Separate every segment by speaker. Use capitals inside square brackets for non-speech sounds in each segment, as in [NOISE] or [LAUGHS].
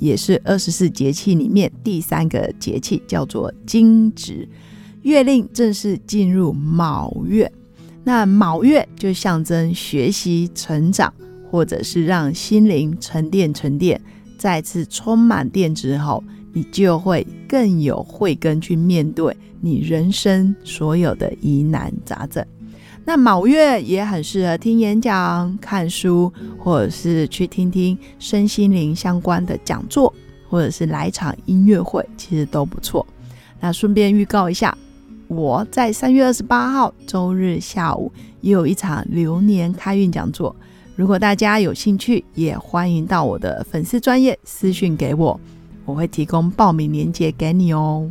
Speaker 1: 也是二十四节气里面第三个节气，叫做惊蛰。月令正式进入卯月，那卯月就象征学习成长，或者是让心灵沉淀沉淀，再次充满电之后，你就会更有慧根去面对你人生所有的疑难杂症。那卯月也很适合听演讲、看书，或者是去听听身心灵相关的讲座，或者是来场音乐会，其实都不错。那顺便预告一下，我在三月二十八号周日下午也有一场流年开运讲座，如果大家有兴趣，也欢迎到我的粉丝专业私讯给我，我会提供报名链接给你哦。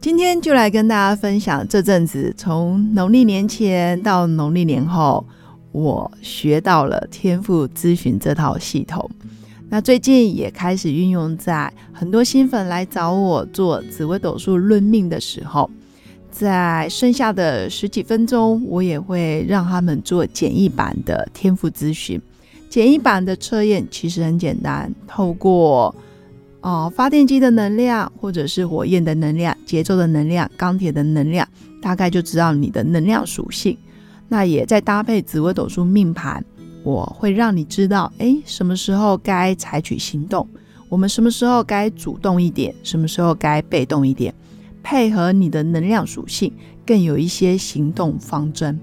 Speaker 1: 今天就来跟大家分享，这阵子从农历年前到农历年后，我学到了天赋咨询这套系统。那最近也开始运用在很多新粉来找我做紫微斗数论命的时候，在剩下的十几分钟，我也会让他们做简易版的天赋咨询。简易版的测验其实很简单，透过。哦，发电机的能量，或者是火焰的能量、节奏的能量、钢铁的能量，大概就知道你的能量属性。那也在搭配紫微斗数命盘，我会让你知道，哎，什么时候该采取行动，我们什么时候该主动一点，什么时候该被动一点，配合你的能量属性，更有一些行动方针。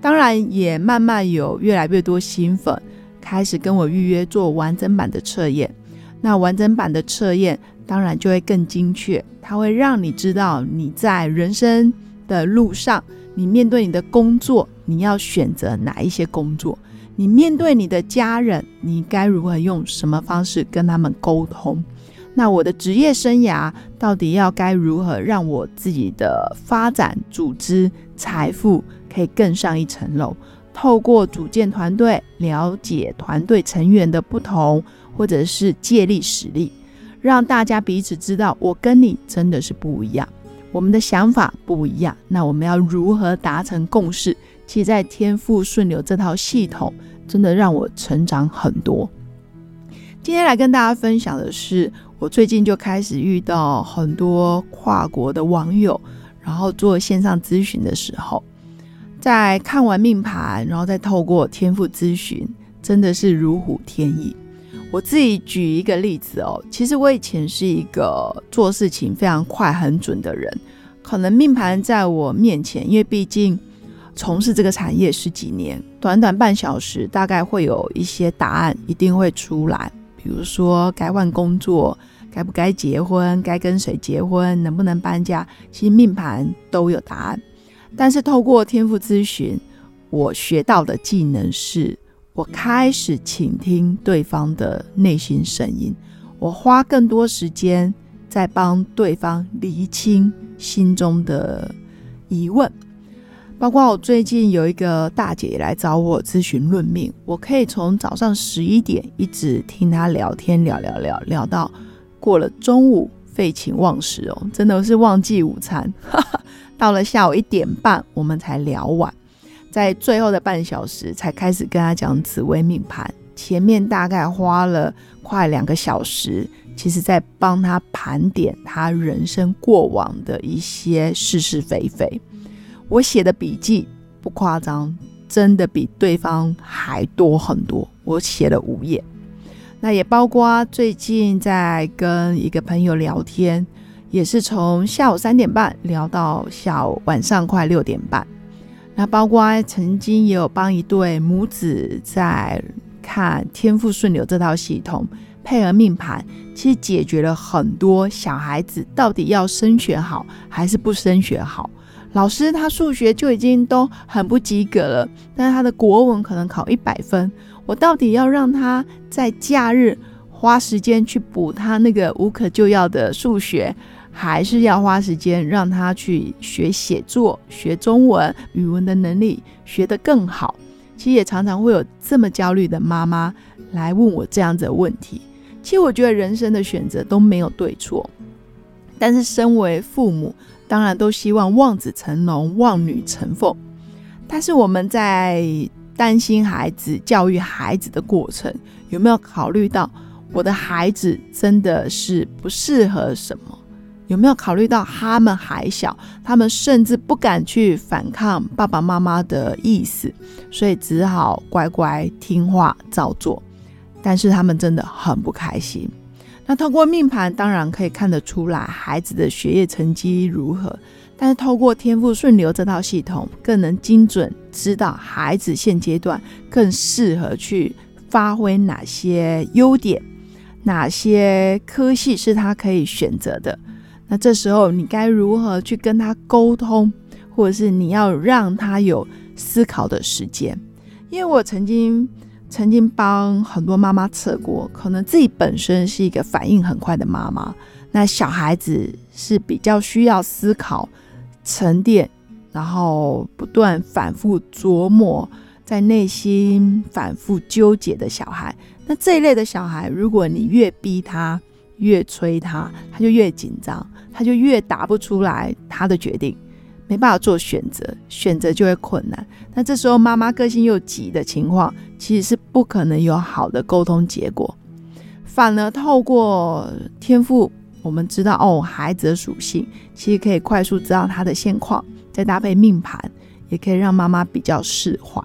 Speaker 1: 当然，也慢慢有越来越多新粉开始跟我预约做完整版的测验。那完整版的测验当然就会更精确，它会让你知道你在人生的路上，你面对你的工作，你要选择哪一些工作；你面对你的家人，你该如何用什么方式跟他们沟通？那我的职业生涯到底要该如何让我自己的发展、组织、财富可以更上一层楼？透过组建团队，了解团队成员的不同。或者是借力使力，让大家彼此知道我跟你真的是不一样，我们的想法不一样。那我们要如何达成共识？其实，在天赋顺流这套系统，真的让我成长很多。今天来跟大家分享的是，我最近就开始遇到很多跨国的网友，然后做线上咨询的时候，在看完命盘，然后再透过天赋咨询，真的是如虎添翼。我自己举一个例子哦，其实我以前是一个做事情非常快很准的人，可能命盘在我面前，因为毕竟从事这个产业十几年，短短半小时大概会有一些答案一定会出来，比如说该换工作，该不该结婚，该跟谁结婚，能不能搬家，其实命盘都有答案。但是透过天赋咨询，我学到的技能是。我开始倾听对方的内心声音，我花更多时间在帮对方厘清心中的疑问。包括我最近有一个大姐来找我咨询论命，我可以从早上十一点一直听她聊天，聊聊聊聊到过了中午废寝忘食哦，真的是忘记午餐，到了下午一点半我们才聊完。在最后的半小时才开始跟他讲紫微命盘，前面大概花了快两个小时，其实在帮他盘点他人生过往的一些是是非非。我写的笔记不夸张，真的比对方还多很多。我写了五页，那也包括最近在跟一个朋友聊天，也是从下午三点半聊到下午晚上快六点半。那包括曾经也有帮一对母子在看天赋顺流这套系统，配合命盘，其实解决了很多小孩子到底要升学好还是不升学好。老师他数学就已经都很不及格了，但是他的国文可能考一百分，我到底要让他在假日花时间去补他那个无可救药的数学，还是要花时间让他去学写作、学中文、语文的能力学得更好。其实也常常会有这么焦虑的妈妈来问我这样子的问题。其实我觉得人生的选择都没有对错，但是身为父母，当然都希望望子成龙、望女成凤。但是我们在担心孩子、教育孩子的过程，有没有考虑到我的孩子真的是不适合什么？有没有考虑到他们还小，他们甚至不敢去反抗爸爸妈妈的意思，所以只好乖乖听话照做。但是他们真的很不开心。那透过命盘当然可以看得出来孩子的学业成绩如何，但是透过天赋顺流这套系统，更能精准知道孩子现阶段更适合去发挥哪些优点，哪些科系是他可以选择的。那这时候你该如何去跟他沟通，或者是你要让他有思考的时间？因为我曾经曾经帮很多妈妈测过，可能自己本身是一个反应很快的妈妈，那小孩子是比较需要思考、沉淀，然后不断反复琢磨，在内心反复纠结的小孩。那这一类的小孩，如果你越逼他，越催他，他就越紧张。他就越答不出来他的决定，没办法做选择，选择就会困难。那这时候妈妈个性又急的情况，其实是不可能有好的沟通结果。反而透过天赋，我们知道哦，孩子的属性，其实可以快速知道他的现况，再搭配命盘，也可以让妈妈比较释怀。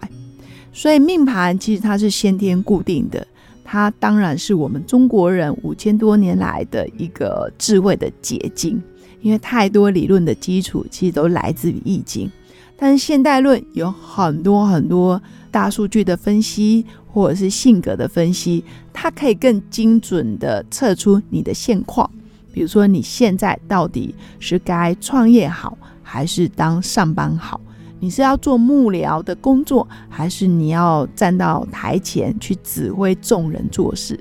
Speaker 1: 所以命盘其实它是先天固定的。它当然是我们中国人五千多年来的一个智慧的结晶，因为太多理论的基础其实都来自于《易经》，但是现代论有很多很多大数据的分析或者是性格的分析，它可以更精准的测出你的现况，比如说你现在到底是该创业好，还是当上班好。你是要做幕僚的工作，还是你要站到台前去指挥众人做事？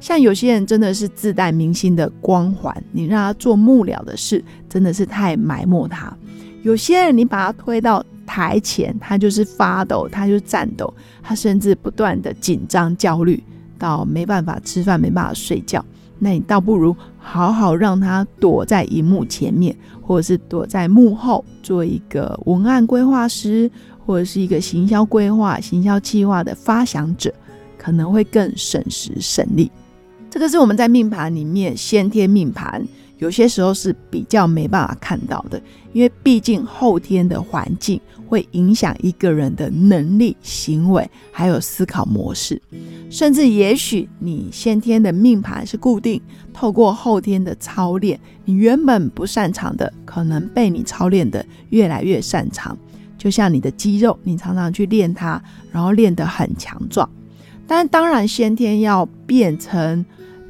Speaker 1: 像有些人真的是自带明星的光环，你让他做幕僚的事，真的是太埋没他。有些人你把他推到台前，他就是发抖，他就颤抖，他甚至不断的紧张焦虑，到没办法吃饭，没办法睡觉。那你倒不如好好让他躲在荧幕前面，或者是躲在幕后，做一个文案规划师，或者是一个行销规划、行销计划的发想者，可能会更省时省力。这个是我们在命盘里面先天命盘。有些时候是比较没办法看到的，因为毕竟后天的环境会影响一个人的能力、行为，还有思考模式，甚至也许你先天的命盘是固定，透过后天的操练，你原本不擅长的，可能被你操练的越来越擅长。就像你的肌肉，你常常去练它，然后练得很强壮。但当然，先天要变成。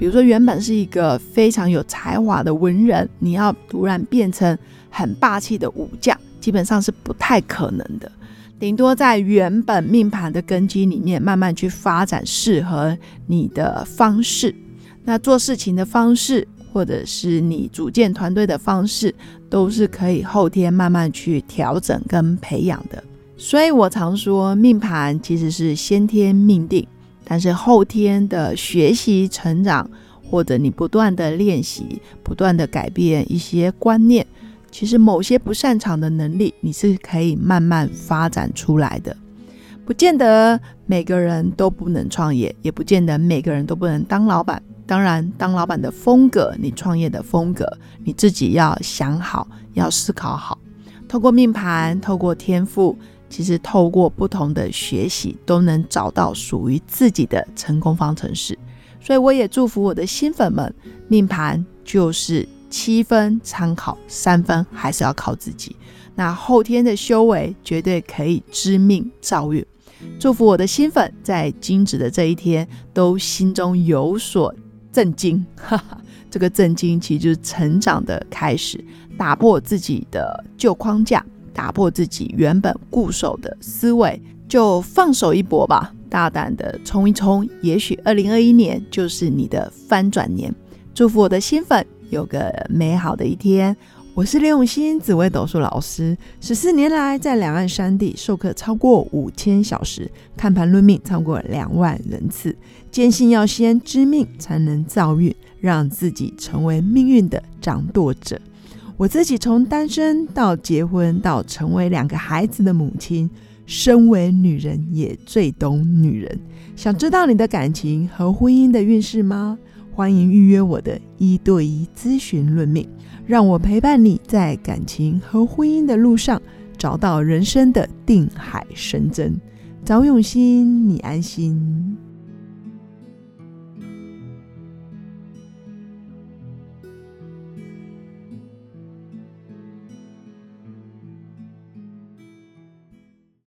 Speaker 1: 比如说，原本是一个非常有才华的文人，你要突然变成很霸气的武将，基本上是不太可能的。顶多在原本命盘的根基里面，慢慢去发展适合你的方式。那做事情的方式，或者是你组建团队的方式，都是可以后天慢慢去调整跟培养的。所以我常说，命盘其实是先天命定。但是后天的学习成长，或者你不断的练习，不断的改变一些观念，其实某些不擅长的能力，你是可以慢慢发展出来的。不见得每个人都不能创业，也不见得每个人都不能当老板。当然，当老板的风格，你创业的风格，你自己要想好，要思考好。透过命盘，透过天赋。其实透过不同的学习，都能找到属于自己的成功方程式。所以我也祝福我的新粉们，命盘就是七分参考，三分还是要靠自己。那后天的修为绝对可以知命造运。祝福我的新粉在金子的这一天，都心中有所震惊。哈 [LAUGHS] 哈这个震惊其实就是成长的开始，打破自己的旧框架。打破自己原本固守的思维，就放手一搏吧，大胆的冲一冲，也许二零二一年就是你的翻转年。祝福我的新粉有个美好的一天。我是刘永新，紫薇斗数老师，十四年来在两岸三地授课超过五千小时，看盘论命超过两万人次，坚信要先知命才能造运，让自己成为命运的掌舵者。我自己从单身到结婚，到成为两个孩子的母亲，身为女人也最懂女人。想知道你的感情和婚姻的运势吗？欢迎预约我的一对一咨询论命。让我陪伴你在感情和婚姻的路上，找到人生的定海神针。找永新，你安心。